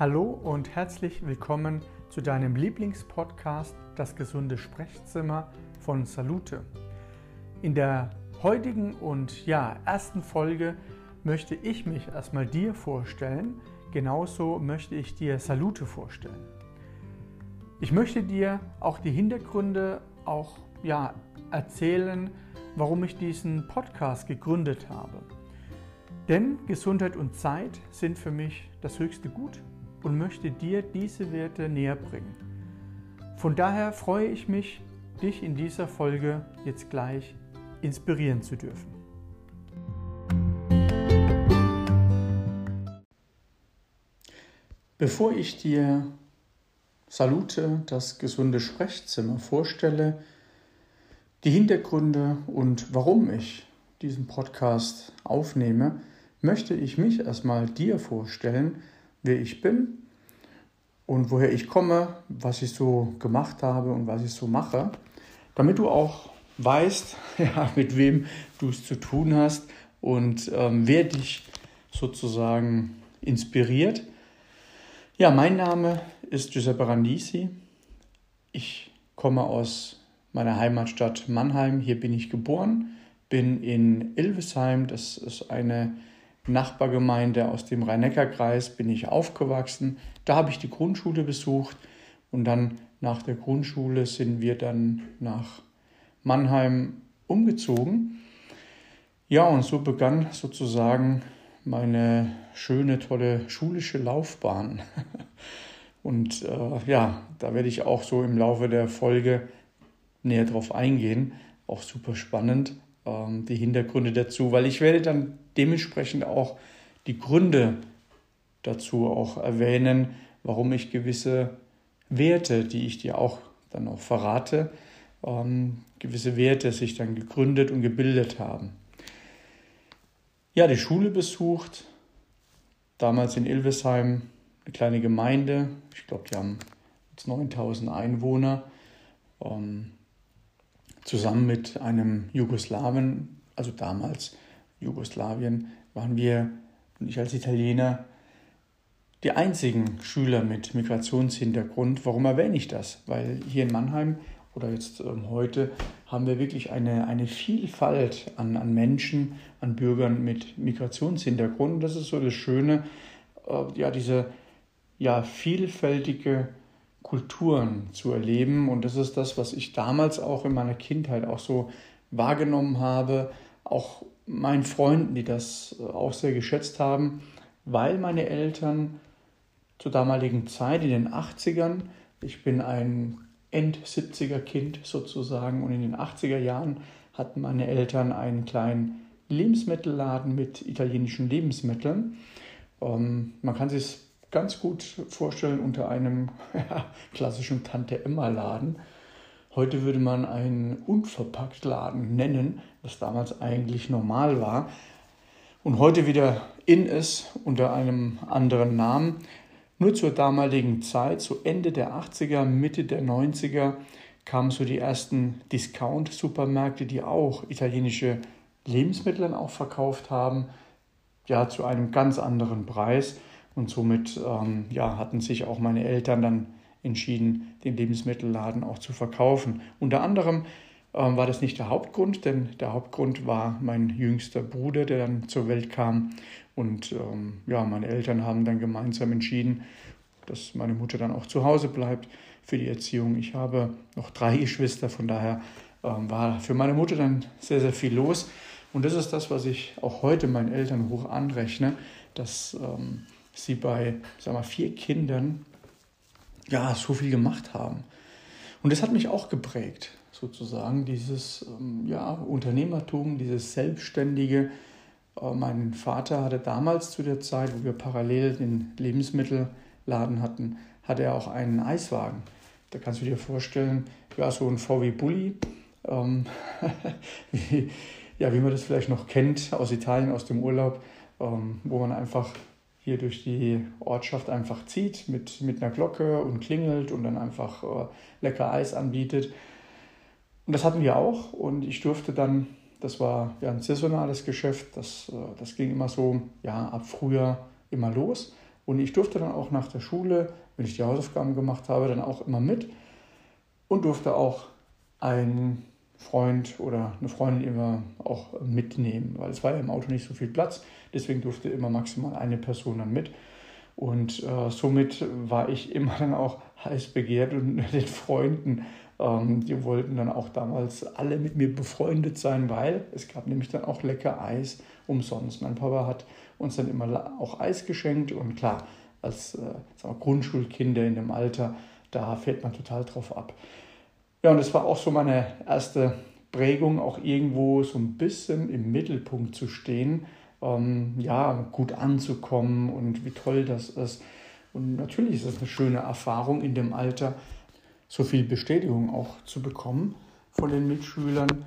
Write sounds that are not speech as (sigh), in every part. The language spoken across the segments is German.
Hallo und herzlich willkommen zu deinem Lieblingspodcast Das gesunde Sprechzimmer von Salute. In der heutigen und ja, ersten Folge möchte ich mich erstmal dir vorstellen, genauso möchte ich dir Salute vorstellen. Ich möchte dir auch die Hintergründe auch ja, erzählen, warum ich diesen Podcast gegründet habe. Denn Gesundheit und Zeit sind für mich das höchste Gut und möchte dir diese Werte näher bringen. Von daher freue ich mich, dich in dieser Folge jetzt gleich inspirieren zu dürfen. Bevor ich dir Salute, das gesunde Sprechzimmer vorstelle, die Hintergründe und warum ich diesen Podcast aufnehme, möchte ich mich erstmal dir vorstellen, wer ich bin und woher ich komme, was ich so gemacht habe und was ich so mache, damit du auch weißt, (laughs) ja, mit wem du es zu tun hast und ähm, wer dich sozusagen inspiriert. Ja, mein Name ist Giuseppe Randisi. Ich komme aus meiner Heimatstadt Mannheim. Hier bin ich geboren, bin in Ilvesheim, das ist eine Nachbargemeinde aus dem Rhein-Neckar-Kreis bin ich aufgewachsen. Da habe ich die Grundschule besucht und dann nach der Grundschule sind wir dann nach Mannheim umgezogen. Ja, und so begann sozusagen meine schöne, tolle schulische Laufbahn. (laughs) Und äh, ja, da werde ich auch so im Laufe der Folge näher drauf eingehen. Auch super spannend, ähm, die Hintergründe dazu, weil ich werde dann dementsprechend auch die Gründe dazu auch erwähnen, warum ich gewisse Werte, die ich dir auch dann auch verrate, ähm, gewisse Werte sich dann gegründet und gebildet haben. Ja, die Schule besucht, damals in Ilvesheim, eine kleine Gemeinde, ich glaube, die haben jetzt 9000 Einwohner, ähm, zusammen mit einem Jugoslawen, also damals Jugoslawien, waren wir und ich als Italiener die einzigen Schüler mit Migrationshintergrund. Warum erwähne ich das? Weil hier in Mannheim oder jetzt ähm, heute haben wir wirklich eine, eine Vielfalt an, an Menschen, an Bürgern mit Migrationshintergrund. Das ist so das Schöne, äh, ja, diese ja, vielfältige Kulturen zu erleben. Und das ist das, was ich damals auch in meiner Kindheit auch so wahrgenommen habe, auch meinen Freunden, die das äh, auch sehr geschätzt haben, weil meine Eltern zur damaligen Zeit in den 80ern, ich bin ein End-70er Kind sozusagen und in den 80er Jahren hatten meine Eltern einen kleinen Lebensmittelladen mit italienischen Lebensmitteln. Ähm, man kann sich ganz gut vorstellen unter einem (laughs) ja, klassischen Tante-Emma-Laden. Heute würde man einen Unverpackt-Laden nennen, was damals eigentlich normal war und heute wieder in ist unter einem anderen Namen. Nur zur damaligen Zeit, zu Ende der 80er, Mitte der 90er, kamen so die ersten Discount-Supermärkte, die auch italienische Lebensmittel auch verkauft haben, ja, zu einem ganz anderen Preis. Und somit ähm, ja, hatten sich auch meine Eltern dann entschieden, den Lebensmittelladen auch zu verkaufen. Unter anderem ähm, war das nicht der Hauptgrund, denn der Hauptgrund war mein jüngster Bruder, der dann zur Welt kam. Und ähm, ja, meine Eltern haben dann gemeinsam entschieden, dass meine Mutter dann auch zu Hause bleibt für die Erziehung. Ich habe noch drei Geschwister, von daher ähm, war für meine Mutter dann sehr, sehr viel los. Und das ist das, was ich auch heute meinen Eltern hoch anrechne, dass ähm, sie bei sag mal, vier Kindern ja, so viel gemacht haben. Und das hat mich auch geprägt, sozusagen, dieses ähm, ja, Unternehmertum, dieses Selbstständige. Äh, mein Vater hatte damals zu der Zeit, wo wir parallel den Lebensmittelladen hatten, hatte er auch einen Eiswagen. Da kannst du dir vorstellen, ja, so ein VW Bulli, ähm, (laughs) wie, ja, wie man das vielleicht noch kennt aus Italien, aus dem Urlaub, ähm, wo man einfach hier durch die Ortschaft einfach zieht mit, mit einer Glocke und klingelt und dann einfach äh, lecker Eis anbietet. Und das hatten wir auch und ich durfte dann, das war ja ein saisonales Geschäft, das, äh, das ging immer so, ja, ab Frühjahr immer los. Und ich durfte dann auch nach der Schule, wenn ich die Hausaufgaben gemacht habe, dann auch immer mit und durfte auch einen Freund oder eine Freundin immer auch mitnehmen, weil es war ja im Auto nicht so viel Platz. Deswegen durfte immer maximal eine Person dann mit. Und äh, somit war ich immer dann auch heiß begehrt und (laughs) den Freunden, ähm, die wollten dann auch damals alle mit mir befreundet sein, weil es gab nämlich dann auch lecker Eis umsonst. Mein Papa hat uns dann immer auch Eis geschenkt und klar, als äh, Grundschulkinder in dem Alter, da fällt man total drauf ab. Ja, und das war auch so meine erste Prägung, auch irgendwo so ein bisschen im Mittelpunkt zu stehen ähm, ja, gut anzukommen und wie toll das ist. Und natürlich ist es eine schöne Erfahrung in dem Alter, so viel Bestätigung auch zu bekommen von den Mitschülern.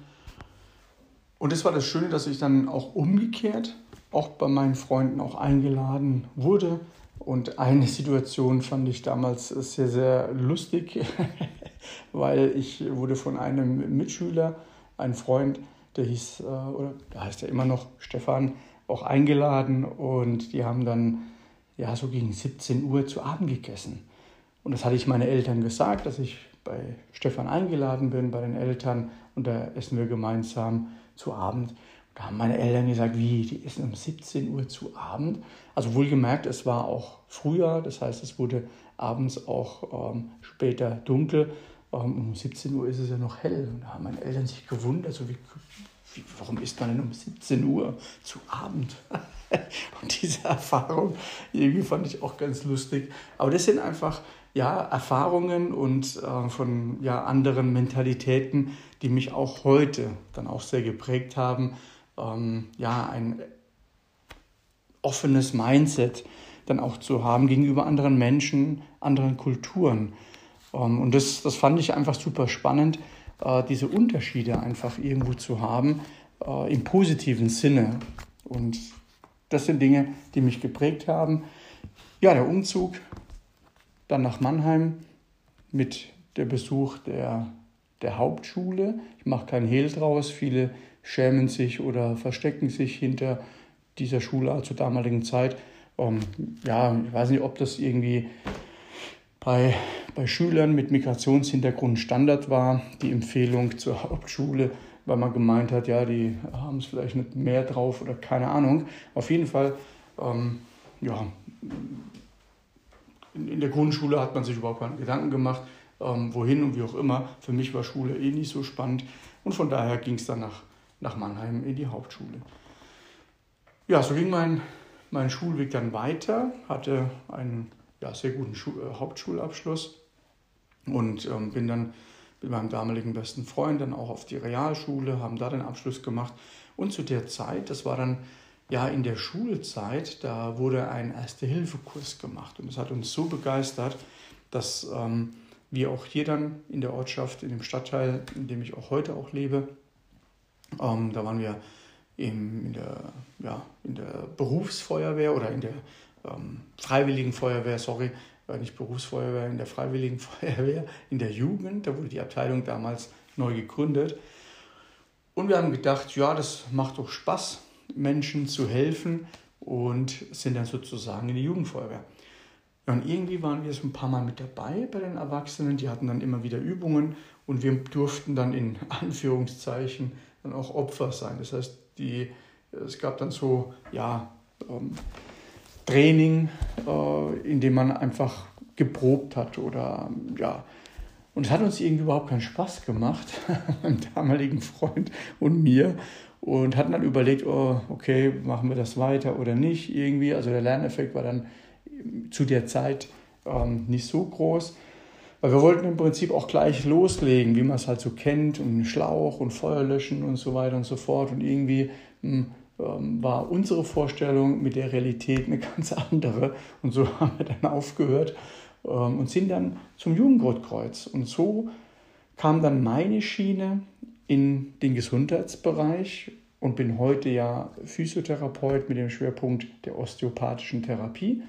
Und das war das Schöne, dass ich dann auch umgekehrt auch bei meinen Freunden auch eingeladen wurde. Und eine Situation fand ich damals sehr, sehr lustig, (laughs) weil ich wurde von einem Mitschüler, ein Freund, der hieß, äh, oder der heißt ja immer noch Stefan, auch eingeladen und die haben dann ja so gegen 17 Uhr zu Abend gegessen. Und das hatte ich meinen Eltern gesagt, dass ich bei Stefan eingeladen bin, bei den Eltern und da essen wir gemeinsam zu Abend. Da haben meine Eltern gesagt, wie, die essen um 17 Uhr zu Abend. Also wohlgemerkt, es war auch früher, das heißt, es wurde abends auch ähm, später dunkel. Um 17 Uhr ist es ja noch hell. Und da haben meine Eltern sich gewundert, also wie wie, warum isst man denn um 17 Uhr zu Abend? (laughs) und diese Erfahrung, irgendwie fand ich auch ganz lustig. Aber das sind einfach ja, Erfahrungen und äh, von ja, anderen Mentalitäten, die mich auch heute dann auch sehr geprägt haben. Ähm, ja, ein offenes Mindset dann auch zu haben gegenüber anderen Menschen, anderen Kulturen. Ähm, und das, das fand ich einfach super spannend äh, diese Unterschiede einfach irgendwo zu haben, äh, im positiven Sinne. Und das sind Dinge, die mich geprägt haben. Ja, der Umzug dann nach Mannheim mit der Besuch der, der Hauptschule. Ich mache keinen Hehl draus. Viele schämen sich oder verstecken sich hinter dieser Schule zur damaligen Zeit. Ähm, ja, ich weiß nicht, ob das irgendwie bei, bei Schülern mit Migrationshintergrund Standard war, die Empfehlung zur Hauptschule, weil man gemeint hat, ja, die haben es vielleicht nicht mehr drauf oder keine Ahnung. Auf jeden Fall, ähm, ja, in, in, der Grundschule hat man sich überhaupt keine Gedanken gemacht, ähm, wohin und wie auch immer. Für mich war Schule eh nicht so spannend und von daher ging es dann nach, nach Mannheim in die Hauptschule. Ja, so ging mein, mein Schulweg dann weiter, hatte einen ja, sehr guten Schu äh, Hauptschulabschluss und ähm, bin dann mit meinem damaligen besten Freund dann auch auf die Realschule, haben da den Abschluss gemacht. Und zu der Zeit, das war dann ja in der Schulzeit, da wurde ein Erste-Hilfe-Kurs gemacht. Und das hat uns so begeistert, dass ähm, wir auch hier dann in der Ortschaft, in dem Stadtteil, in dem ich auch heute auch lebe, ähm, da waren wir im, in, der, ja, in der Berufsfeuerwehr oder in der ähm, Freiwilligen Feuerwehr, sorry, war nicht Berufsfeuerwehr, in der Freiwilligen Feuerwehr, in der Jugend, da wurde die Abteilung damals neu gegründet. Und wir haben gedacht, ja, das macht doch Spaß, Menschen zu helfen und sind dann sozusagen in die Jugendfeuerwehr. Und irgendwie waren wir so ein paar Mal mit dabei bei den Erwachsenen, die hatten dann immer wieder Übungen und wir durften dann in (laughs) Anführungszeichen dann auch Opfer sein. Das heißt, die, es gab dann so, ja, ähm, Training, äh, in dem man einfach geprobt hat oder ja. Und es hat uns irgendwie überhaupt keinen Spaß gemacht, (laughs) meinem damaligen Freund und mir. Und hatten dann überlegt, oh, okay, machen wir das weiter oder nicht irgendwie. Also der Lerneffekt war dann zu der Zeit ähm, nicht so groß. Weil wir wollten im Prinzip auch gleich loslegen, wie man es halt so kennt, und Schlauch und Feuer löschen und so weiter und so fort. Und irgendwie mh, hm, war unsere Vorstellung mit der Realität eine ganz andere. Und so (laughs) haben wir dann aufgehört ähm, und sind dann zum Jugendrotkreuz. Und so kam dann meine Schiene in den Gesundheitsbereich und bin heute ja Physiotherapeut mit dem Schwerpunkt der osteopathischen Therapie.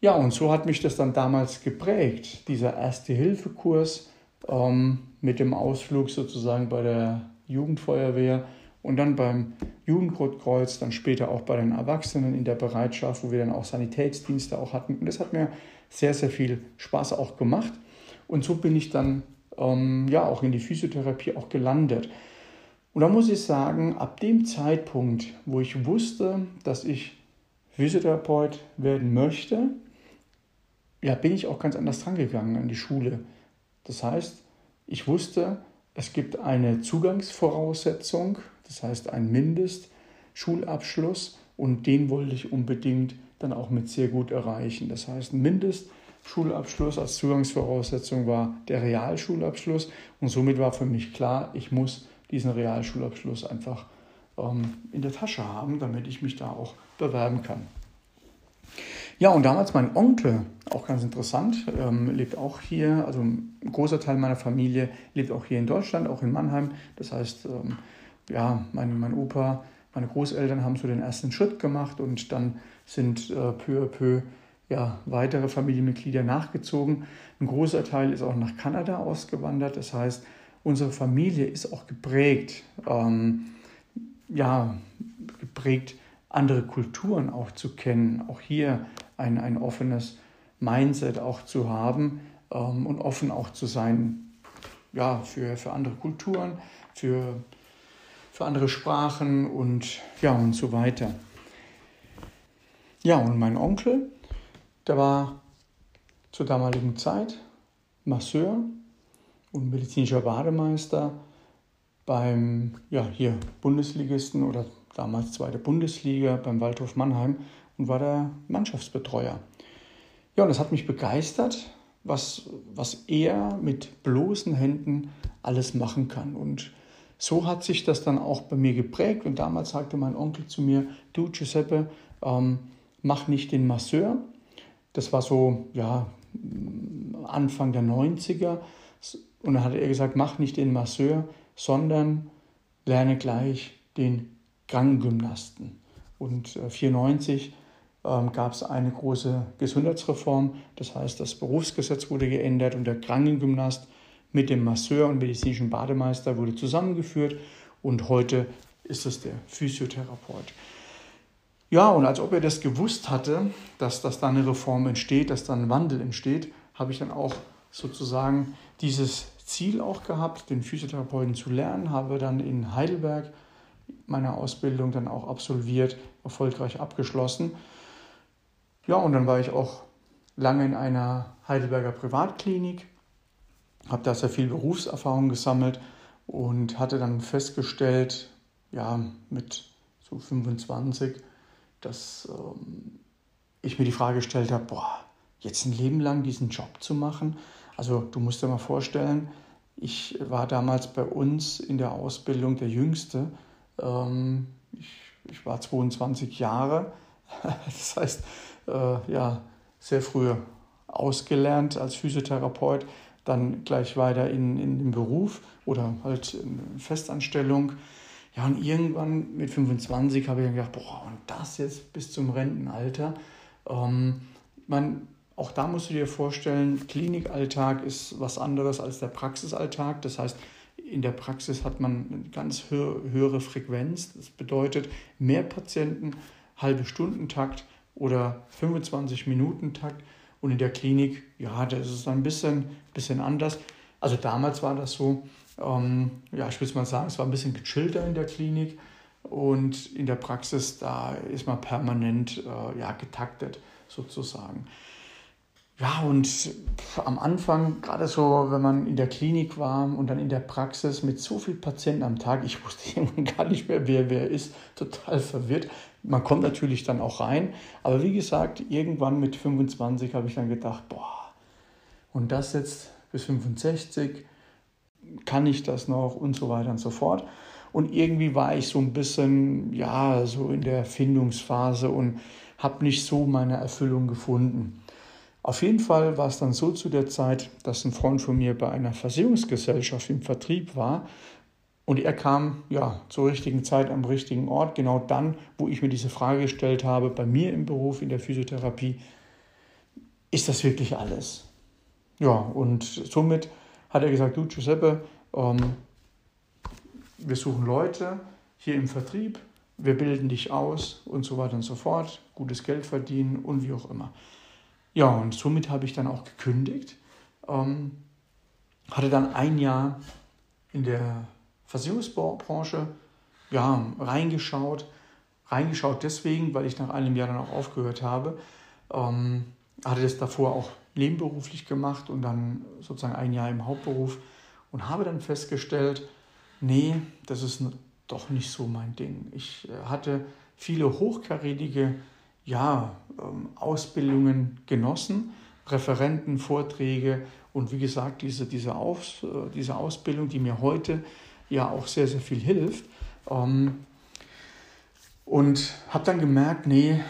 Ja, und so hat mich das dann damals geprägt, dieser Erste-Hilfe-Kurs ähm, mit dem Ausflug sozusagen bei der Jugendfeuerwehr und dann beim Jugendrotkreuz, dann später auch bei den Erwachsenen in der Bereitschaft, wo wir dann auch Sanitätsdienste auch hatten. Und das hat mir sehr, sehr viel Spaß auch gemacht. Und so bin ich dann ähm, ja auch in die Physiotherapie auch gelandet. Und da muss ich sagen, ab dem Zeitpunkt, wo ich wusste, dass ich Physiotherapeut werden möchte, ja, bin ich auch ganz anders drangegangen an die Schule. Das heißt, ich wusste, es gibt eine Zugangsvoraussetzung, das heißt ein Mindestschulabschluss und den wollte ich unbedingt dann auch mit sehr gut erreichen. Das heißt, ein Mindestschulabschluss als Zugangsvoraussetzung war der Realschulabschluss und somit war für mich klar, ich muss diesen Realschulabschluss einfach ähm, in der Tasche haben, damit ich mich da auch bewerben kann. Ja, und damals mein Onkel, auch ganz interessant, ähm, lebt auch hier, also ein großer Teil meiner Familie lebt auch hier in Deutschland, auch in Mannheim. Das heißt, ähm, ja, mein, mein Opa, meine Großeltern haben so den ersten Schritt gemacht und dann sind äh, peu à peu ja, weitere Familienmitglieder nachgezogen. Ein großer Teil ist auch nach Kanada ausgewandert. Das heißt, unsere Familie ist auch geprägt, ähm, ja, geprägt, andere Kulturen auch zu kennen. Auch hier ein, ein offenes Mindset auch zu haben ähm, und offen auch zu sein ja, für, für andere Kulturen, für, für andere Sprachen und, ja, und so weiter. Ja, und mein Onkel, der war zur damaligen Zeit Masseur und medizinischer Bademeister beim ja, hier Bundesligisten oder damals zweite Bundesliga beim Waldhof Mannheim und war der Mannschaftsbetreuer. Ja, und das hat mich begeistert, was, was er mit bloßen Händen alles machen kann. Und so hat sich das dann auch bei mir geprägt. Und damals sagte mein Onkel zu mir, du Giuseppe, ähm, mach nicht den Masseur. Das war so, ja, Anfang der 90er. Und dann hat er gesagt, mach nicht den Masseur, sondern lerne gleich den Ganggymnasten. Und äh, 94 ähm, gab es eine große Gesundheitsreform. Das heißt, das Berufsgesetz wurde geändert und der Krankengymnast mit dem Masseur und medizinischen Bademeister wurde zusammengeführt und heute ist es der Physiotherapeut. Ja, und als ob er das gewusst hatte, dass, dass da eine Reform entsteht, dass da ein Wandel entsteht, habe ich dann auch sozusagen dieses Ziel auch gehabt, den Physiotherapeuten zu lernen, habe dann in Heidelberg meine Ausbildung dann auch absolviert, erfolgreich abgeschlossen ja, und dann war ich auch lange in einer Heidelberger Privatklinik, habe da sehr viel Berufserfahrung gesammelt und hatte dann festgestellt, ja, mit so 25, dass ähm, ich mir die Frage gestellt habe, boah, jetzt ein Leben lang diesen Job zu machen. Also du musst dir mal vorstellen, ich war damals bei uns in der Ausbildung der Jüngste. Ähm, ich, ich war 22 Jahre. (laughs) Das heißt, äh, ja, sehr früh ausgelernt als Physiotherapeut, dann gleich weiter in, in den Beruf oder halt Festanstellung. Ja, und irgendwann mit 25 habe ich dann gedacht, boah, und das jetzt bis zum Rentenalter. Ähm, man, auch da musst du dir vorstellen, Klinikalltag ist was anderes als der Praxisalltag. Das heißt, in der Praxis hat man eine ganz höhere Frequenz. Das bedeutet mehr Patienten, halbe Stundentakt oder 25 Minuten Takt. Und in der Klinik, ja, das ist ein bisschen, bisschen anders. Also damals war das so, ähm, ja, ich würde mal sagen, es war ein bisschen gechillter in der Klinik. Und in der Praxis, da ist man permanent äh, ja, getaktet sozusagen. Ja, und am Anfang, gerade so, wenn man in der Klinik war und dann in der Praxis mit so vielen Patienten am Tag, ich wusste (laughs) gar nicht mehr, wer wer ist, total verwirrt. Man kommt natürlich dann auch rein, aber wie gesagt, irgendwann mit 25 habe ich dann gedacht, boah, und das jetzt bis 65, kann ich das noch und so weiter und so fort. Und irgendwie war ich so ein bisschen, ja, so in der Findungsphase und habe nicht so meine Erfüllung gefunden. Auf jeden Fall war es dann so zu der Zeit, dass ein Freund von mir bei einer Versicherungsgesellschaft im Vertrieb war und er kam ja zur richtigen Zeit am richtigen Ort, genau dann, wo ich mir diese Frage gestellt habe, bei mir im Beruf in der Physiotherapie, ist das wirklich alles? Ja, und somit hat er gesagt, du Giuseppe, ähm, wir suchen Leute hier im Vertrieb, wir bilden dich aus und so weiter und so fort, gutes Geld verdienen und wie auch immer. Ja, und somit habe ich dann auch gekündigt, ähm, hatte dann ein Jahr in der Versicherungsbranche ja, reingeschaut, reingeschaut deswegen, weil ich nach einem Jahr dann auch aufgehört habe, ähm, hatte das davor auch nebenberuflich gemacht und dann sozusagen ein Jahr im Hauptberuf und habe dann festgestellt, nee, das ist doch nicht so mein Ding. Ich äh, hatte viele hochkarätige ja, ähm, Ausbildungen genossen, Referenten, Vorträge und wie gesagt, diese, diese, Aus, äh, diese Ausbildung, die mir heute ja auch sehr, sehr viel hilft. Ähm, und habe dann gemerkt, nee,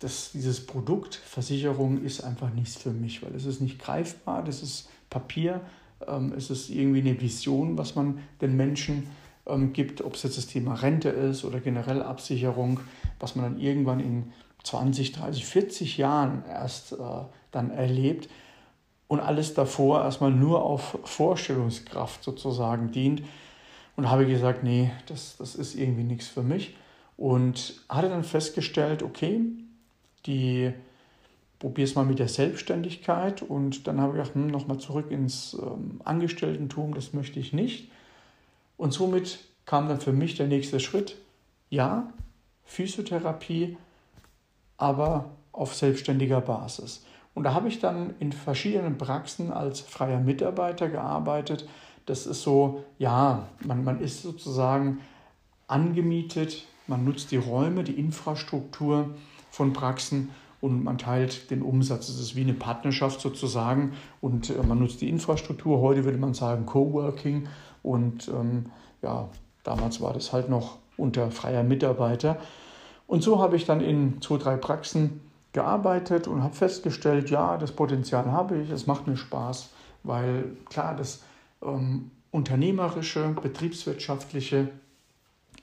das, dieses Produkt Versicherung ist einfach nichts für mich, weil es ist nicht greifbar, das ist Papier, ähm, es ist irgendwie eine Vision, was man den Menschen ähm, gibt, ob es jetzt das Thema Rente ist oder generell Absicherung, was man dann irgendwann in 20, 30, 40 Jahren erst äh, dann erlebt und alles davor erstmal nur auf Vorstellungskraft sozusagen dient. Und habe gesagt, nee, das, das ist irgendwie nichts für mich. Und hatte dann festgestellt, okay, die probiere es mal mit der Selbstständigkeit und dann habe ich gedacht, hm, nochmal zurück ins ähm, Angestelltentum, das möchte ich nicht. Und somit kam dann für mich der nächste Schritt, ja, Physiotherapie, aber auf selbstständiger Basis. Und da habe ich dann in verschiedenen Praxen als freier Mitarbeiter gearbeitet. Das ist so, ja, man, man ist sozusagen angemietet, man nutzt die Räume, die Infrastruktur von Praxen und man teilt den Umsatz. Es ist wie eine Partnerschaft sozusagen und äh, man nutzt die Infrastruktur. Heute würde man sagen Coworking und ähm, ja, damals war das halt noch unter freier Mitarbeiter. Und so habe ich dann in zwei, drei Praxen gearbeitet und habe festgestellt, ja, das Potenzial habe ich, es macht mir Spaß, weil klar, das ähm, unternehmerische, betriebswirtschaftliche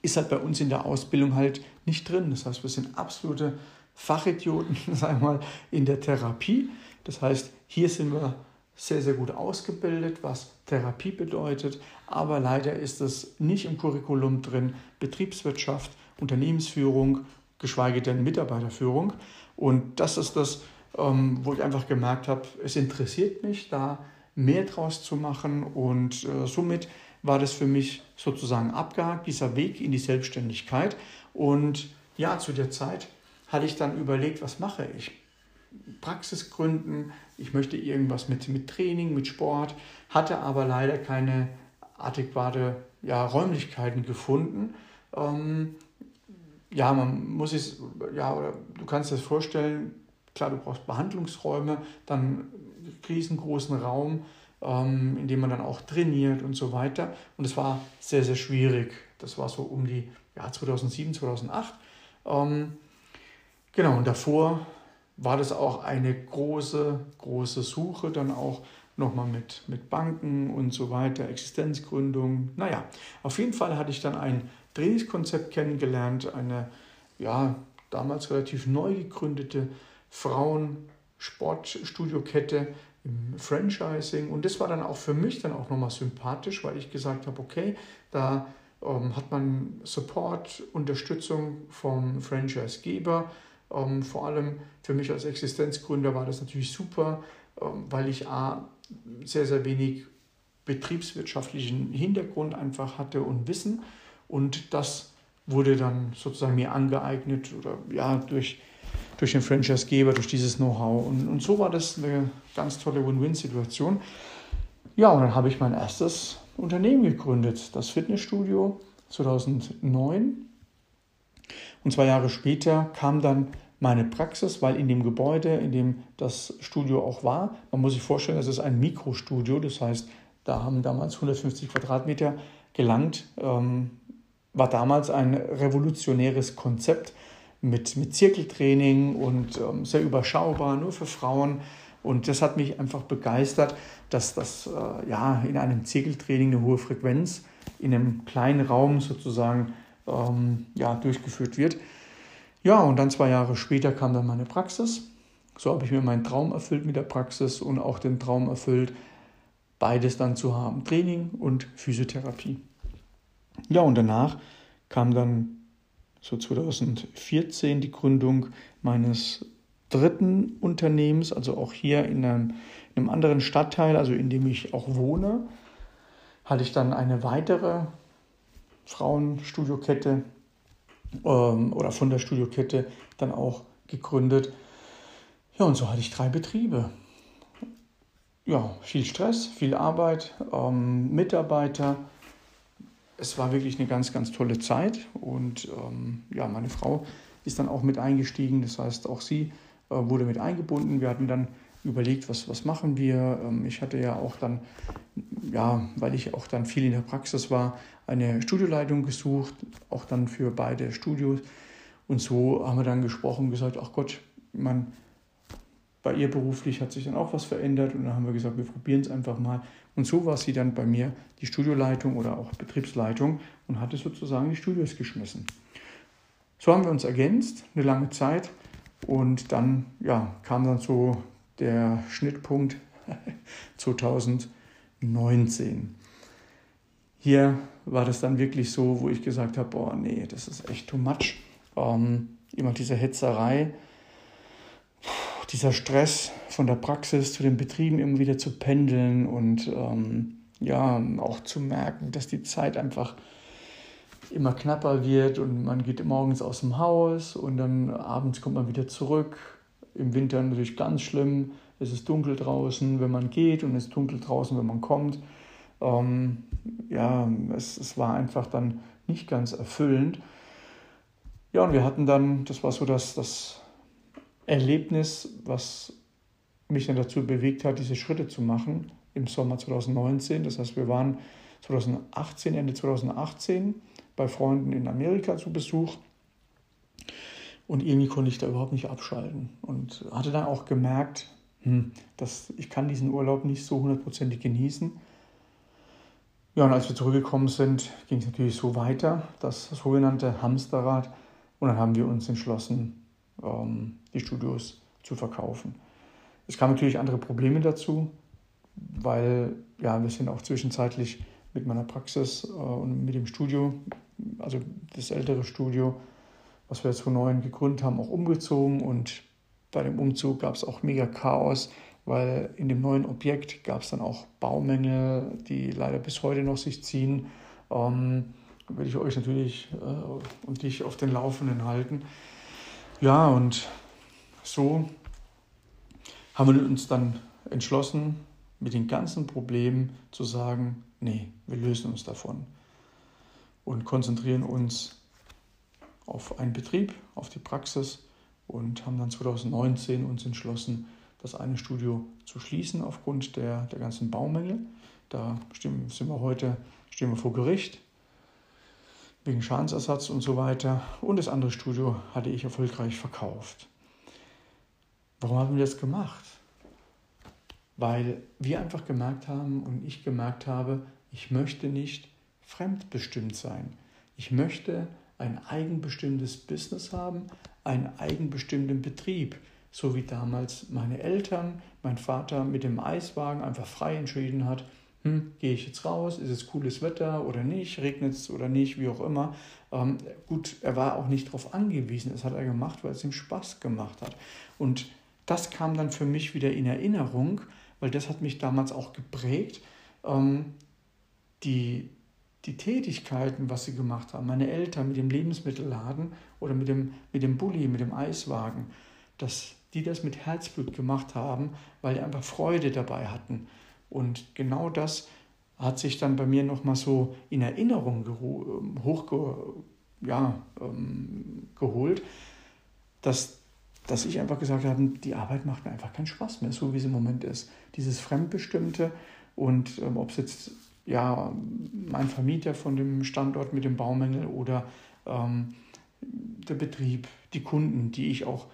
ist halt bei uns in der Ausbildung halt nicht drin. Das heißt, wir sind absolute Fachidioten, (laughs) sagen wir mal, in der Therapie. Das heißt, hier sind wir sehr, sehr gut ausgebildet, was Therapie bedeutet, aber leider ist es nicht im Curriculum drin, Betriebswirtschaft, Unternehmensführung, geschweige denn Mitarbeiterführung. Und das ist das, ähm, wo ich einfach gemerkt habe, es interessiert mich, da mehr draus zu machen und äh, somit war das für mich sozusagen abgehakt, dieser Weg in die Selbstständigkeit. Und ja, zu der Zeit hatte ich dann überlegt, was mache ich? Praxis gründen, ich möchte irgendwas mit, mit Training, mit Sport, hatte aber leider keine adäquate ja, Räumlichkeiten gefunden. Ähm, ja, man muss es, ja, oder du kannst dir das vorstellen, klar, du brauchst Behandlungsräume, dann riesengroßen Raum, ähm, in dem man dann auch trainiert und so weiter. Und es war sehr, sehr schwierig. Das war so um die ja, 2007, 2008. Ähm, Genau, und davor war das auch eine große, große Suche, dann auch nochmal mit, mit Banken und so weiter, Existenzgründung. Naja, auf jeden Fall hatte ich dann ein Trainingskonzept kennengelernt, eine ja, damals relativ neu gegründete Frauen-Sportstudio-Kette im Franchising. Und das war dann auch für mich dann auch nochmal sympathisch, weil ich gesagt habe, okay, da ähm, hat man Support, Unterstützung vom Franchisegeber ähm, vor allem für mich als Existenzgründer war das natürlich super, ähm, weil ich A, sehr, sehr wenig betriebswirtschaftlichen Hintergrund einfach hatte und Wissen. Und das wurde dann sozusagen mir angeeignet oder ja, durch, durch den Franchise-Geber, durch dieses Know-how. Und, und so war das eine ganz tolle Win-Win-Situation. Ja, und dann habe ich mein erstes Unternehmen gegründet, das Fitnessstudio 2009. Und zwei Jahre später kam dann meine Praxis, weil in dem Gebäude, in dem das Studio auch war, man muss sich vorstellen, es ist ein Mikrostudio, das heißt, da haben damals 150 Quadratmeter gelangt, ähm, war damals ein revolutionäres Konzept mit, mit Zirkeltraining und ähm, sehr überschaubar, nur für Frauen. Und das hat mich einfach begeistert, dass das äh, ja, in einem Zirkeltraining eine hohe Frequenz in einem kleinen Raum sozusagen ähm, ja, durchgeführt wird. Ja, und dann zwei Jahre später kam dann meine Praxis. So habe ich mir meinen Traum erfüllt mit der Praxis und auch den Traum erfüllt, beides dann zu haben, Training und Physiotherapie. Ja, und danach kam dann so 2014 die Gründung meines dritten Unternehmens, also auch hier in einem, in einem anderen Stadtteil, also in dem ich auch wohne, hatte ich dann eine weitere Frauenstudiokette ähm, oder von der Studiokette dann auch gegründet. Ja, und so hatte ich drei Betriebe. Ja, viel Stress, viel Arbeit, ähm, Mitarbeiter. Es war wirklich eine ganz, ganz tolle Zeit. Und ähm, ja, meine Frau ist dann auch mit eingestiegen. Das heißt, auch sie äh, wurde mit eingebunden. Wir hatten dann überlegt, was, was machen wir. Ähm, ich hatte ja auch dann, ja, weil ich auch dann viel in der Praxis war, eine Studioleitung gesucht, auch dann für beide Studios. Und so haben wir dann gesprochen und gesagt, ach Gott, man, bei ihr beruflich hat sich dann auch was verändert und dann haben wir gesagt, wir probieren es einfach mal. Und so war sie dann bei mir die Studioleitung oder auch Betriebsleitung und hatte sozusagen die Studios geschmissen. So haben wir uns ergänzt, eine lange Zeit. Und dann ja, kam dann so der Schnittpunkt (laughs) 2019. Hier war das dann wirklich so, wo ich gesagt habe, boah, nee, das ist echt too much. Ähm, immer diese Hetzerei, dieser Stress von der Praxis zu den Betrieben immer wieder zu pendeln und ähm, ja, auch zu merken, dass die Zeit einfach immer knapper wird und man geht morgens aus dem Haus und dann abends kommt man wieder zurück. Im Winter natürlich ganz schlimm. Es ist dunkel draußen, wenn man geht und es ist dunkel draußen, wenn man kommt. Ähm, ja, es, es war einfach dann nicht ganz erfüllend. Ja, und wir hatten dann, das war so das, das Erlebnis, was mich dann dazu bewegt hat, diese Schritte zu machen im Sommer 2019. Das heißt, wir waren 2018, Ende 2018 bei Freunden in Amerika zu Besuch. Und irgendwie konnte ich da überhaupt nicht abschalten. Und hatte dann auch gemerkt, hm, dass ich kann diesen Urlaub nicht so hundertprozentig genießen. Ja, und als wir zurückgekommen sind, ging es natürlich so weiter, das sogenannte Hamsterrad. Und dann haben wir uns entschlossen, ähm, die Studios zu verkaufen. Es kamen natürlich andere Probleme dazu, weil ja, wir sind auch zwischenzeitlich mit meiner Praxis äh, und mit dem Studio also das ältere Studio, was wir 2009 gegründet haben, auch umgezogen. Und bei dem Umzug gab es auch mega Chaos, weil in dem neuen Objekt gab es dann auch Baumängel, die leider bis heute noch sich ziehen. Ähm, werde ich euch natürlich äh, und dich auf den Laufenden halten. Ja, und so haben wir uns dann entschlossen, mit den ganzen Problemen zu sagen, nee, wir lösen uns davon und konzentrieren uns auf einen Betrieb, auf die Praxis und haben dann 2019 uns entschlossen, das eine Studio zu schließen aufgrund der, der ganzen Baumängel. Da stehen, sind wir heute stehen wir vor Gericht wegen Schadensersatz und so weiter. Und das andere Studio hatte ich erfolgreich verkauft. Warum haben wir das gemacht? Weil wir einfach gemerkt haben und ich gemerkt habe, ich möchte nicht fremdbestimmt sein. Ich möchte ein eigenbestimmtes Business haben, einen eigenbestimmten Betrieb, so wie damals meine Eltern, mein Vater mit dem Eiswagen einfach frei entschieden hat, hm, gehe ich jetzt raus, ist es cooles Wetter oder nicht, regnet es oder nicht, wie auch immer. Ähm, gut, er war auch nicht darauf angewiesen, das hat er gemacht, weil es ihm Spaß gemacht hat. Und das kam dann für mich wieder in Erinnerung, weil das hat mich damals auch geprägt. Ähm, die, die Tätigkeiten, was sie gemacht haben, meine Eltern mit dem Lebensmittelladen oder mit dem, mit dem Bulli, mit dem Eiswagen, dass die das mit Herzblut gemacht haben, weil die einfach Freude dabei hatten. Und genau das hat sich dann bei mir nochmal so in Erinnerung ähm, hochgeholt, ja, ähm, dass, dass ich einfach gesagt habe, die Arbeit macht mir einfach keinen Spaß mehr, so wie sie im Moment ist. Dieses Fremdbestimmte und ähm, ob es jetzt ja, mein Vermieter von dem Standort mit dem Baumängel oder ähm, der Betrieb, die Kunden, die ich auch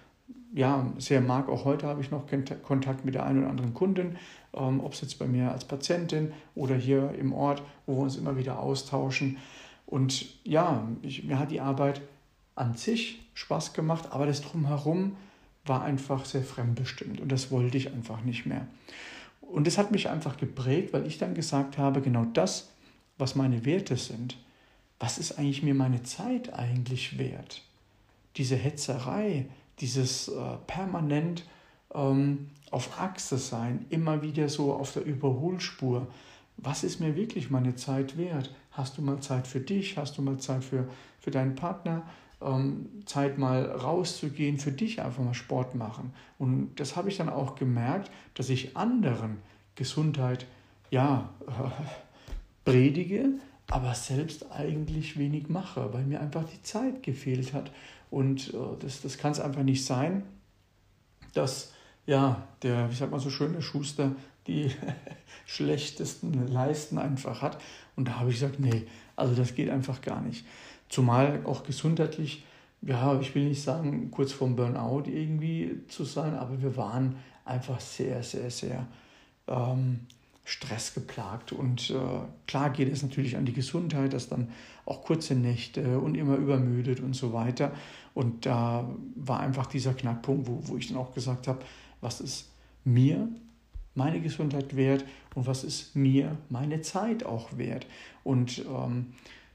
ja, sehr mag. Auch heute habe ich noch Kontakt mit der einen oder anderen Kundin, ähm, ob es jetzt bei mir als Patientin oder hier im Ort, wo wir uns immer wieder austauschen. Und ja, ich, mir hat die Arbeit an sich Spaß gemacht, aber das drumherum war einfach sehr fremdbestimmt und das wollte ich einfach nicht mehr. Und das hat mich einfach geprägt, weil ich dann gesagt habe, genau das, was meine Werte sind, was ist eigentlich mir meine Zeit eigentlich wert? Diese Hetzerei, dieses äh, permanent ähm, auf Achse sein, immer wieder so auf der Überholspur. Was ist mir wirklich meine Zeit wert? Hast du mal Zeit für dich? Hast du mal Zeit für, für deinen Partner? Ähm, Zeit mal rauszugehen, für dich einfach mal Sport machen. Und das habe ich dann auch gemerkt, dass ich anderen Gesundheit, ja, äh, (laughs) predige, aber selbst eigentlich wenig mache, weil mir einfach die Zeit gefehlt hat. Und äh, das, das kann es einfach nicht sein, dass ja, der, wie sagt man so schön, der Schuster die (laughs) schlechtesten Leisten einfach hat. Und da habe ich gesagt, nee, also das geht einfach gar nicht. Zumal auch gesundheitlich, ja, ich will nicht sagen, kurz vorm Burnout irgendwie zu sein, aber wir waren einfach sehr, sehr, sehr ähm, stressgeplagt. Und äh, klar geht es natürlich an die Gesundheit, dass dann auch kurze Nächte und immer übermüdet und so weiter. Und da war einfach dieser Knackpunkt, wo, wo ich dann auch gesagt habe, was ist mir meine Gesundheit wert und was ist mir meine Zeit auch wert. Und ähm,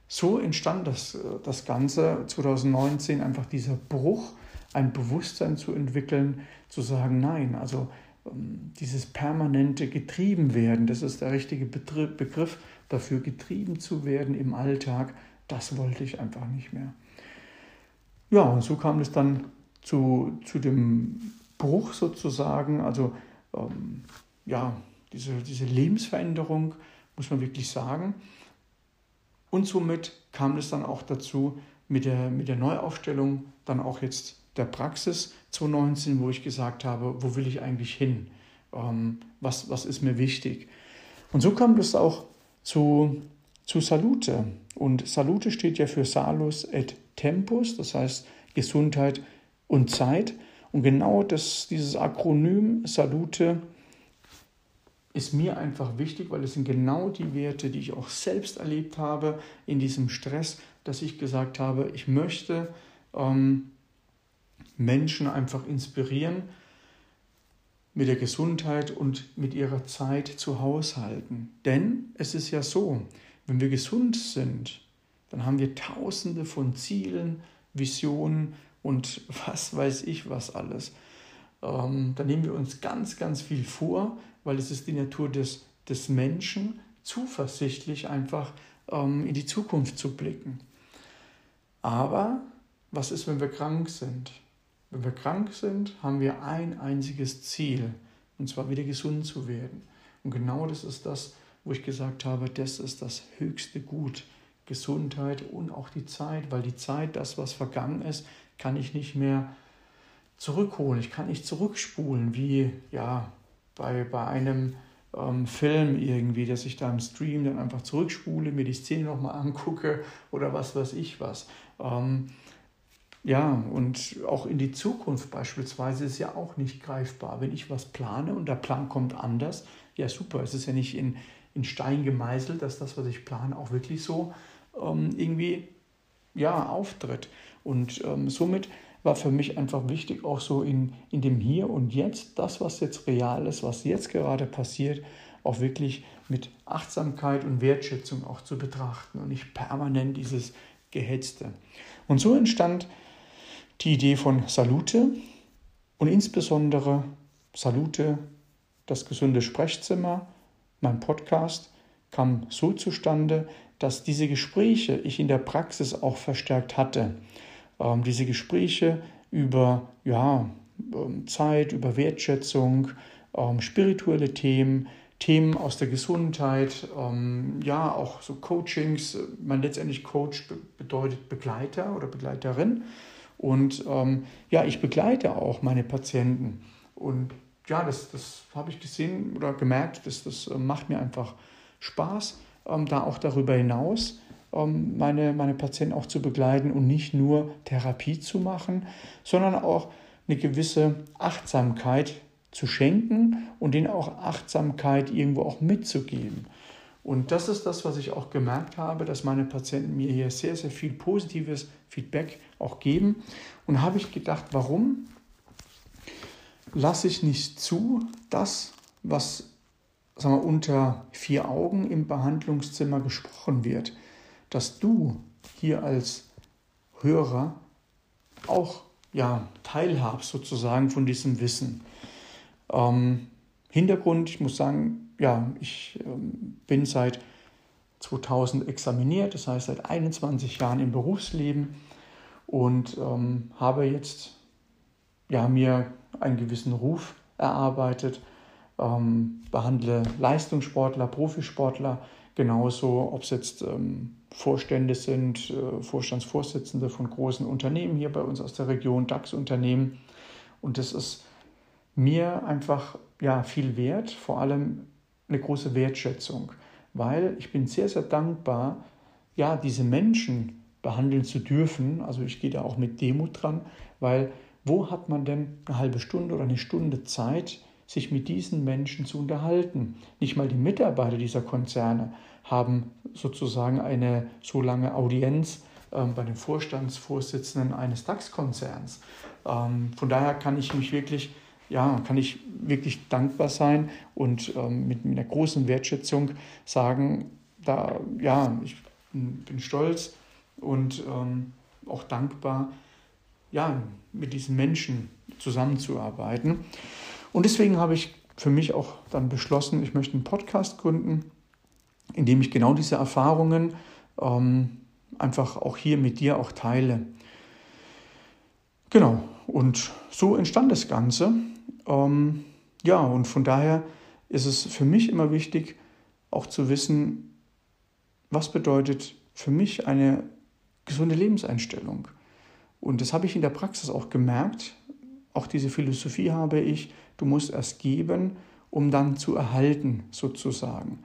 so entstand das, äh, das Ganze 2019, einfach dieser Bruch, ein Bewusstsein zu entwickeln, zu sagen, nein, also ähm, dieses permanente Getriebenwerden, das ist der richtige Begriff dafür, getrieben zu werden im Alltag, das wollte ich einfach nicht mehr. Ja, und so kam es dann zu, zu dem Bruch sozusagen, also ähm, ja, diese, diese Lebensveränderung, muss man wirklich sagen. Und somit kam es dann auch dazu mit der, mit der Neuaufstellung, dann auch jetzt der Praxis 2019, wo ich gesagt habe, wo will ich eigentlich hin? Ähm, was, was ist mir wichtig? Und so kam es auch zu, zu Salute. Und Salute steht ja für Salus et Tempus, das heißt Gesundheit und Zeit. Und genau das, dieses Akronym Salute ist mir einfach wichtig, weil es sind genau die Werte, die ich auch selbst erlebt habe in diesem Stress, dass ich gesagt habe, ich möchte ähm, Menschen einfach inspirieren, mit der Gesundheit und mit ihrer Zeit zu haushalten. Denn es ist ja so, wenn wir gesund sind, dann haben wir tausende von Zielen, Visionen und (laughs) was weiß ich was alles. Ähm, da nehmen wir uns ganz, ganz viel vor, weil es ist die Natur des, des Menschen, zuversichtlich einfach ähm, in die Zukunft zu blicken. Aber was ist, wenn wir krank sind? Wenn wir krank sind, haben wir ein einziges Ziel, und zwar wieder gesund zu werden. Und genau das ist das, wo ich gesagt habe, das ist das höchste Gut, Gesundheit und auch die Zeit, weil die Zeit, das, was vergangen ist, kann ich nicht mehr zurückholen. Ich kann nicht zurückspulen, wie ja, bei, bei einem ähm, Film irgendwie, dass ich da im Stream dann einfach zurückspule, mir die Szene nochmal angucke oder was weiß ich was. Ähm, ja, und auch in die Zukunft beispielsweise ist ja auch nicht greifbar. Wenn ich was plane und der Plan kommt anders, ja super, es ist ja nicht in, in Stein gemeißelt, dass das, was ich plane, auch wirklich so ähm, irgendwie ja, auftritt. Und ähm, somit war für mich einfach wichtig, auch so in, in dem Hier und Jetzt, das, was jetzt real ist, was jetzt gerade passiert, auch wirklich mit Achtsamkeit und Wertschätzung auch zu betrachten und nicht permanent dieses Gehetzte. Und so entstand die Idee von Salute und insbesondere Salute, das gesunde Sprechzimmer, mein Podcast kam so zustande, dass diese Gespräche ich in der Praxis auch verstärkt hatte ähm, diese Gespräche über ja, ähm, Zeit, über Wertschätzung, ähm, spirituelle Themen, Themen aus der Gesundheit, ähm, ja, auch so Coachings. Man letztendlich Coach bedeutet Begleiter oder Begleiterin. Und ähm, ja, ich begleite auch meine Patienten. Und ja, das, das habe ich gesehen oder gemerkt, dass das äh, macht mir einfach Spaß, ähm, da auch darüber hinaus meine, meine Patienten auch zu begleiten und nicht nur Therapie zu machen, sondern auch eine gewisse Achtsamkeit zu schenken und denen auch Achtsamkeit irgendwo auch mitzugeben. Und das ist das, was ich auch gemerkt habe, dass meine Patienten mir hier sehr, sehr viel positives Feedback auch geben. Und habe ich gedacht, warum lasse ich nicht zu, das, was sagen wir, unter vier Augen im Behandlungszimmer gesprochen wird, dass du hier als Hörer auch ja, teilhabe sozusagen von diesem Wissen. Ähm, Hintergrund, ich muss sagen, ja, ich ähm, bin seit 2000 examiniert, das heißt seit 21 Jahren im Berufsleben und ähm, habe jetzt ja, mir einen gewissen Ruf erarbeitet, ähm, behandle Leistungssportler, Profisportler genauso, ob es jetzt ähm, Vorstände sind, äh, Vorstandsvorsitzende von großen Unternehmen hier bei uns aus der Region, DAX-Unternehmen. Und das ist mir einfach ja, viel wert, vor allem eine große Wertschätzung, weil ich bin sehr, sehr dankbar, ja, diese Menschen behandeln zu dürfen. Also ich gehe da auch mit Demut dran, weil wo hat man denn eine halbe Stunde oder eine Stunde Zeit, sich mit diesen Menschen zu unterhalten? Nicht mal die Mitarbeiter dieser Konzerne haben sozusagen eine so lange Audienz ähm, bei den Vorstandsvorsitzenden eines DAX-Konzerns. Ähm, von daher kann ich mich wirklich, ja, kann ich wirklich dankbar sein und ähm, mit, mit einer großen Wertschätzung sagen, da, ja, ich bin, bin stolz und ähm, auch dankbar, ja, mit diesen Menschen zusammenzuarbeiten. Und deswegen habe ich für mich auch dann beschlossen, ich möchte einen Podcast gründen, in dem ich genau diese Erfahrungen ähm, einfach auch hier mit dir auch teile. Genau, und so entstand das Ganze. Ähm, ja, und von daher ist es für mich immer wichtig, auch zu wissen, was bedeutet für mich eine gesunde Lebenseinstellung. Und das habe ich in der Praxis auch gemerkt. Auch diese Philosophie habe ich, du musst erst geben, um dann zu erhalten, sozusagen.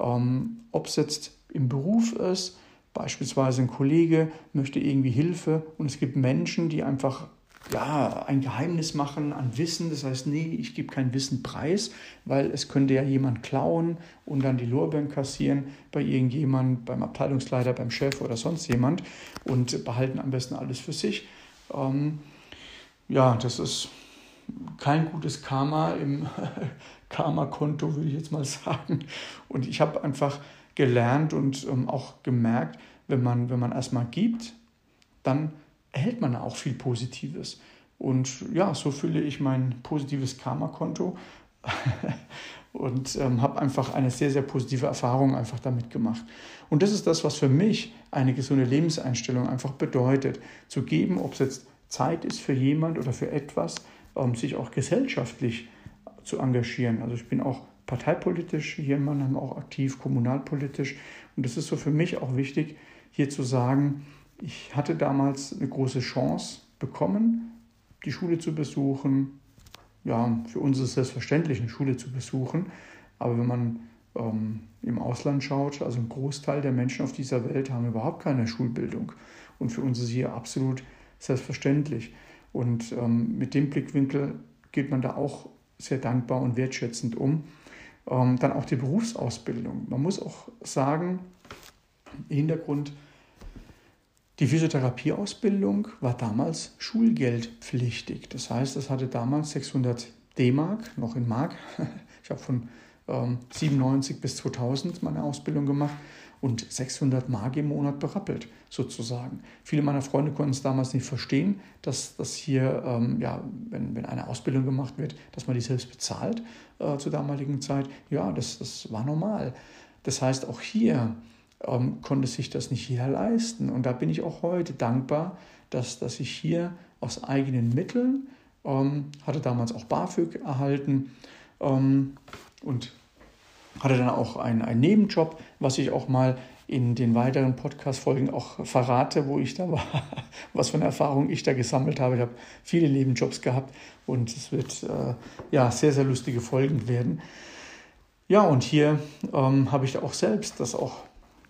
Ähm, Ob es jetzt im Beruf ist, beispielsweise ein Kollege möchte irgendwie Hilfe und es gibt Menschen, die einfach ja, ein Geheimnis machen an Wissen. Das heißt, nee, ich gebe kein Wissen preis, weil es könnte ja jemand klauen und dann die Lorbeeren kassieren bei irgendjemand, beim Abteilungsleiter, beim Chef oder sonst jemand und behalten am besten alles für sich. Ähm, ja, das ist kein gutes Karma im (laughs) Karma-Konto, würde ich jetzt mal (laughs) sagen. Und ich habe einfach gelernt und ähm, auch gemerkt, wenn man, wenn man erstmal gibt, dann erhält man auch viel Positives. Und ja, so fülle ich mein positives Karma-Konto (laughs) und ähm, habe einfach eine sehr, sehr positive Erfahrung einfach damit gemacht. Und das ist das, was für mich eine gesunde Lebenseinstellung einfach bedeutet. Zu geben, ob es jetzt Zeit ist für jemand oder für etwas, ähm, sich auch gesellschaftlich zu engagieren. Also ich bin auch parteipolitisch hier in Mannheim auch aktiv, kommunalpolitisch. Und das ist so für mich auch wichtig, hier zu sagen, ich hatte damals eine große Chance bekommen, die Schule zu besuchen. Ja, für uns ist es selbstverständlich, eine Schule zu besuchen. Aber wenn man ähm, im Ausland schaut, also ein Großteil der Menschen auf dieser Welt haben überhaupt keine Schulbildung. Und für uns ist hier absolut selbstverständlich. Und ähm, mit dem Blickwinkel geht man da auch sehr dankbar und wertschätzend um. Ähm, dann auch die Berufsausbildung. Man muss auch sagen, Hintergrund die Physiotherapieausbildung war damals schulgeldpflichtig. Das heißt, es hatte damals 600 D-Mark, noch in Mark. (laughs) Ich habe von ähm, 97 bis 2000 meine Ausbildung gemacht und 600 Mark im Monat berappelt, sozusagen. Viele meiner Freunde konnten es damals nicht verstehen, dass das hier, ähm, ja, wenn, wenn eine Ausbildung gemacht wird, dass man die selbst bezahlt äh, zur damaligen Zeit. Ja, das, das war normal. Das heißt, auch hier ähm, konnte sich das nicht jeder leisten. Und da bin ich auch heute dankbar, dass, dass ich hier aus eigenen Mitteln, ähm, hatte damals auch BAföG erhalten ähm, und hatte dann auch einen, einen Nebenjob, was ich auch mal in den weiteren Podcast-Folgen auch verrate, wo ich da war, (laughs) was für eine Erfahrung ich da gesammelt habe. Ich habe viele Nebenjobs gehabt und es wird äh, ja sehr, sehr lustige Folgen werden. Ja, und hier ähm, habe ich auch selbst das auch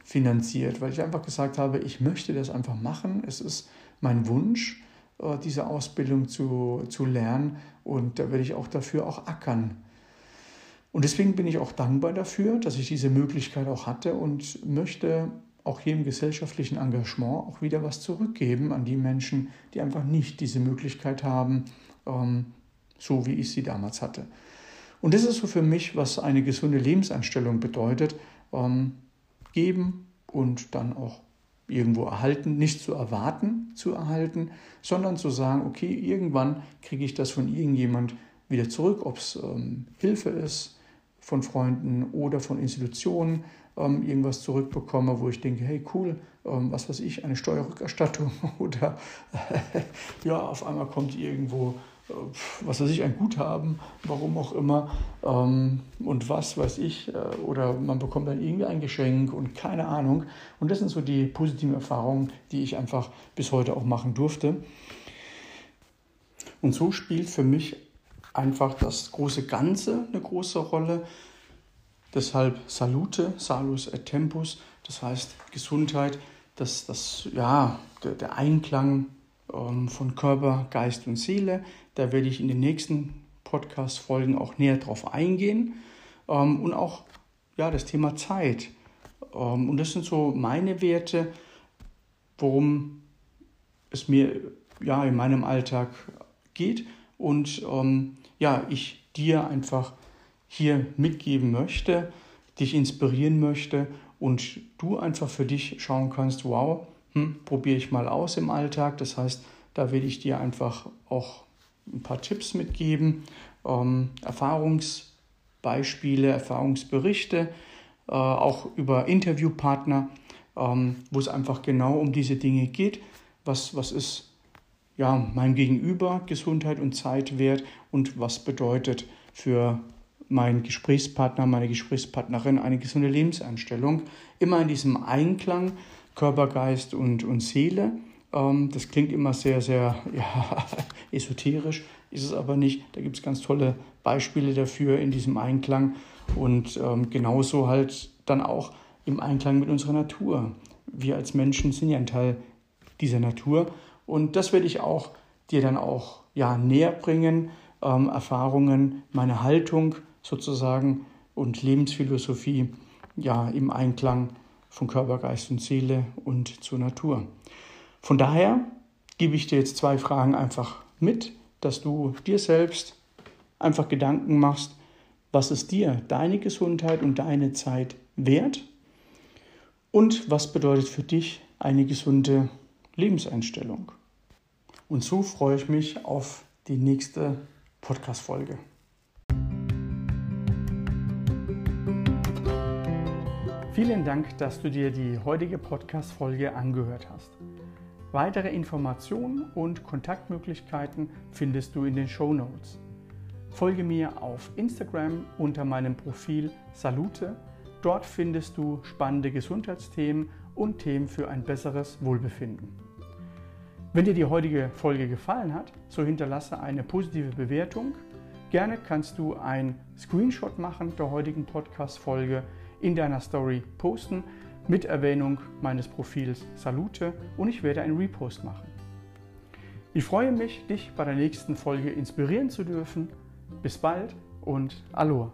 finanziert, weil ich einfach gesagt habe, ich möchte das einfach machen. Es ist mein Wunsch, äh, diese Ausbildung zu, zu lernen und da werde ich auch dafür auch ackern. Und deswegen bin ich auch dankbar dafür, dass ich diese Möglichkeit auch hatte und möchte auch hier im gesellschaftlichen Engagement auch wieder was zurückgeben an die Menschen, die einfach nicht diese Möglichkeit haben, ähm, so wie ich sie damals hatte. Und das ist so für mich, was eine gesunde Lebenseinstellung bedeutet. Ähm, geben und dann auch irgendwo erhalten, nicht zu erwarten, zu erhalten, sondern zu sagen, okay, irgendwann kriege ich das von irgendjemand wieder zurück, ob es ähm, Hilfe ist von Freunden oder von Institutionen, ähm, irgendwas zurückbekomme, wo ich denke, hey cool, ähm, was weiß ich, eine Steuerrückerstattung (laughs) oder (laughs) ja, auf einmal kommt irgendwo äh, was weiß ich, ein Guthaben, warum auch immer, ähm, und was weiß ich, äh, oder man bekommt dann irgendwie ein Geschenk und keine Ahnung. Und das sind so die positiven Erfahrungen, die ich einfach bis heute auch machen durfte. Und so spielt für mich einfach das große Ganze eine große Rolle. Deshalb Salute, Salus et Tempus, das heißt Gesundheit, das, das, ja, der, der Einklang ähm, von Körper, Geist und Seele. Da werde ich in den nächsten Podcast-Folgen auch näher drauf eingehen. Ähm, und auch ja, das Thema Zeit. Ähm, und das sind so meine Werte, worum es mir ja, in meinem Alltag geht. Und ja, ich dir einfach hier mitgeben möchte, dich inspirieren möchte und du einfach für dich schauen kannst, wow, hm, probiere ich mal aus im Alltag. Das heißt, da will ich dir einfach auch ein paar Tipps mitgeben, ähm, Erfahrungsbeispiele, Erfahrungsberichte, äh, auch über Interviewpartner, ähm, wo es einfach genau um diese Dinge geht. Was, was ist ja, meinem Gegenüber Gesundheit und Zeit wert und was bedeutet für meinen Gesprächspartner, meine Gesprächspartnerin eine gesunde Lebenseinstellung. Immer in diesem Einklang Körper, Geist und, und Seele. Ähm, das klingt immer sehr, sehr (laughs) ja, esoterisch, ist es aber nicht. Da gibt es ganz tolle Beispiele dafür in diesem Einklang und ähm, genauso halt dann auch im Einklang mit unserer Natur. Wir als Menschen sind ja ein Teil dieser Natur und das werde ich auch dir dann auch ja, näher bringen, ähm, Erfahrungen, meine Haltung sozusagen und Lebensphilosophie ja im Einklang von Körper, Geist und Seele und zur Natur. Von daher gebe ich dir jetzt zwei Fragen einfach mit, dass du dir selbst einfach Gedanken machst, was ist dir deine Gesundheit und deine Zeit wert und was bedeutet für dich eine gesunde Lebenseinstellung. Und so freue ich mich auf die nächste Podcast-Folge. Vielen Dank, dass du dir die heutige Podcast-Folge angehört hast. Weitere Informationen und Kontaktmöglichkeiten findest du in den Show Notes. Folge mir auf Instagram unter meinem Profil Salute. Dort findest du spannende Gesundheitsthemen und Themen für ein besseres Wohlbefinden. Wenn dir die heutige Folge gefallen hat, so hinterlasse eine positive Bewertung. Gerne kannst du ein Screenshot machen der heutigen Podcast-Folge in deiner Story posten mit Erwähnung meines Profils Salute und ich werde einen Repost machen. Ich freue mich, dich bei der nächsten Folge inspirieren zu dürfen. Bis bald und Aloha.